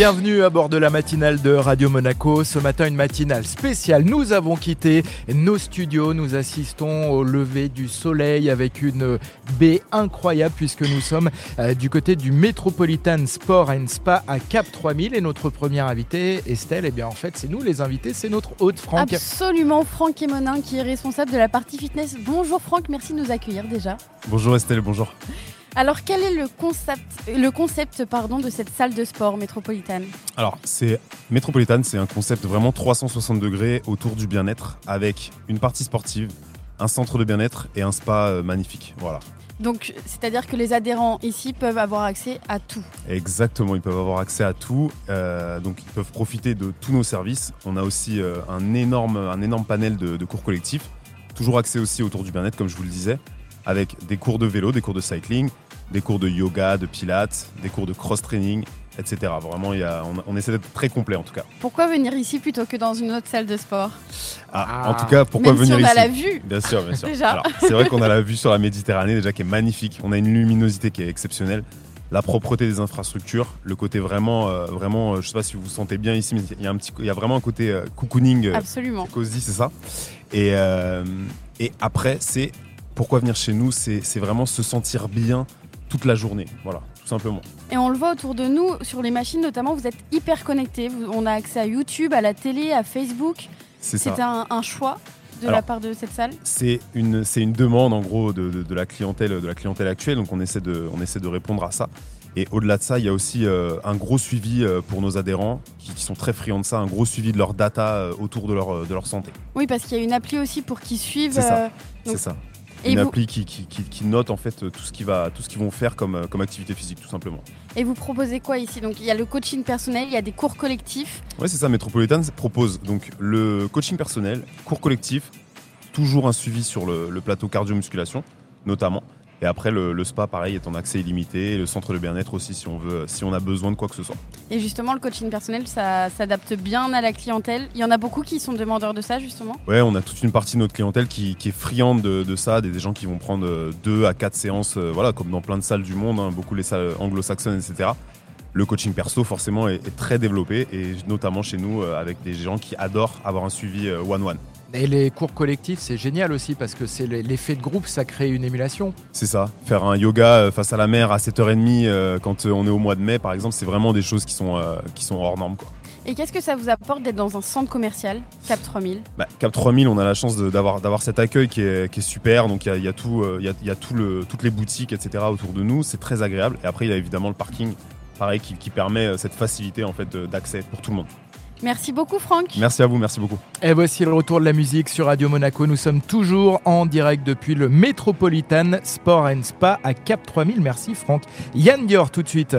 Bienvenue à bord de la matinale de Radio Monaco. Ce matin, une matinale spéciale. Nous avons quitté nos studios. Nous assistons au lever du soleil avec une baie incroyable puisque nous sommes euh, du côté du Metropolitan Sport and Spa à Cap 3000. Et notre première invitée, Estelle, eh bien en fait, c'est nous les invités, c'est notre hôte Franck. Absolument, Franck Emonin qui est responsable de la partie fitness. Bonjour Franck, merci de nous accueillir déjà. Bonjour Estelle, bonjour. Alors, quel est le concept, le concept pardon, de cette salle de sport métropolitaine Alors, c'est métropolitane, c'est un concept vraiment 360 degrés autour du bien-être avec une partie sportive, un centre de bien-être et un spa euh, magnifique. Voilà. Donc, c'est-à-dire que les adhérents ici peuvent avoir accès à tout. Exactement, ils peuvent avoir accès à tout. euh, donc, ils peuvent profiter de tous nos services. On a aussi euh, un, énorme, un énorme panel de, de cours collectifs. Toujours accès aussi autour du bien-être, comme je vous le disais, avec des cours de vélo, des cours de cycling, des cours de yoga, de pilates, des cours de cross-training, etc. Vraiment, il y a, on, on essaie d'être très complet en tout cas. Pourquoi venir ici plutôt que dans une autre salle de sport? Ah, Ah. En tout cas, pourquoi Même venir si on ici? a la vue Bien sûr, bien sûr. C'est vrai qu'on a la vue sur la Méditerranée déjà qui est magnifique. On a une luminosité qui est exceptionnelle. La propreté des infrastructures, le côté vraiment, euh, vraiment, euh, je sais pas si vous vous sentez bien ici, mais il y a un petit, il y a vraiment un côté euh, cocooning, euh, Absolument. cosy, c'est ça? Et, euh, et après, c'est pourquoi venir chez nous, c'est c'est vraiment se sentir bien toute la journée. Voilà, tout simplement. Et on le voit autour de nous, sur les machines notamment, vous êtes hyper connectés. On a accès à YouTube, à la télé, à Facebook. C'est ça. C'était un, un choix de la part de cette salle? C'est une, c'est une demande en gros de, de- de la clientèle, de la clientèle actuelle, donc on essaie de, on essaie de répondre à ça. Et au-delà de ça, il y a aussi euh, un gros suivi euh, pour nos adhérents qui, qui sont très friands de ça, un gros suivi de leur data euh, autour de leur, de leur santé. Oui, parce qu'il y a une appli aussi pour qu'ils suivent. C'est ça. C'est ça. Et, une vous, appli qui, qui, qui- qui note en fait tout ce qu'ils vont faire comme, euh, comme activité physique, tout simplement. et vous proposez quoi ici? Donc il y a le coaching personnel, il y a des cours collectifs. Ouais, c'est ça. Metropolitan propose donc le coaching personnel, cours collectif, toujours un suivi sur le, le plateau cardio-musculation, notamment. Et après, le, le spa, pareil, est en accès illimité. Et le centre de bien-être aussi, si on, veut, si on a besoin de quoi que ce soit. Et justement, le coaching personnel, ça s'adapte bien à la clientèle. Il y en a beaucoup qui sont demandeurs de ça, justement. Ouais, on a toute une partie de notre clientèle qui, qui est friande de, de ça, des, des gens qui vont prendre euh, deux à quatre séances, euh, voilà, comme dans plein de salles du monde, hein, beaucoup les salles anglo-saxonnes, etc. Le coaching perso, forcément, est, très développé, et notamment chez nous, euh, avec des gens qui adorent avoir un suivi euh, one-one. Et les cours collectifs, c'est génial aussi parce que c'est l'effet de groupe, ça crée une émulation. C'est ça. Faire un yoga euh, face à la mer à 7h30 euh, quand euh, on est au mois de mai, par exemple, c'est vraiment des choses qui sont, qui sont hors normes. Quoi. Et qu'est-ce que ça vous apporte d'être dans un centre commercial, Cap 3000 Bah, Cap 3000, on a la chance d'avoir d'avoir cet accueil qui est, qui est super. Donc il y a, y a tout, il y a, il y a tout le, toutes les boutiques, etc. autour de nous. C'est très agréable. Et après, il y a évidemment le parking, pareil, qui, qui permet cette facilité en fait d'accès pour tout le monde. Merci beaucoup, Franck. Merci à vous, merci beaucoup. Et voici le retour de la musique sur Radio Monaco. Nous sommes toujours en direct depuis le Metropolitan Sport and Spa à Cap 3000. Merci Franck. Yann Dior tout de suite.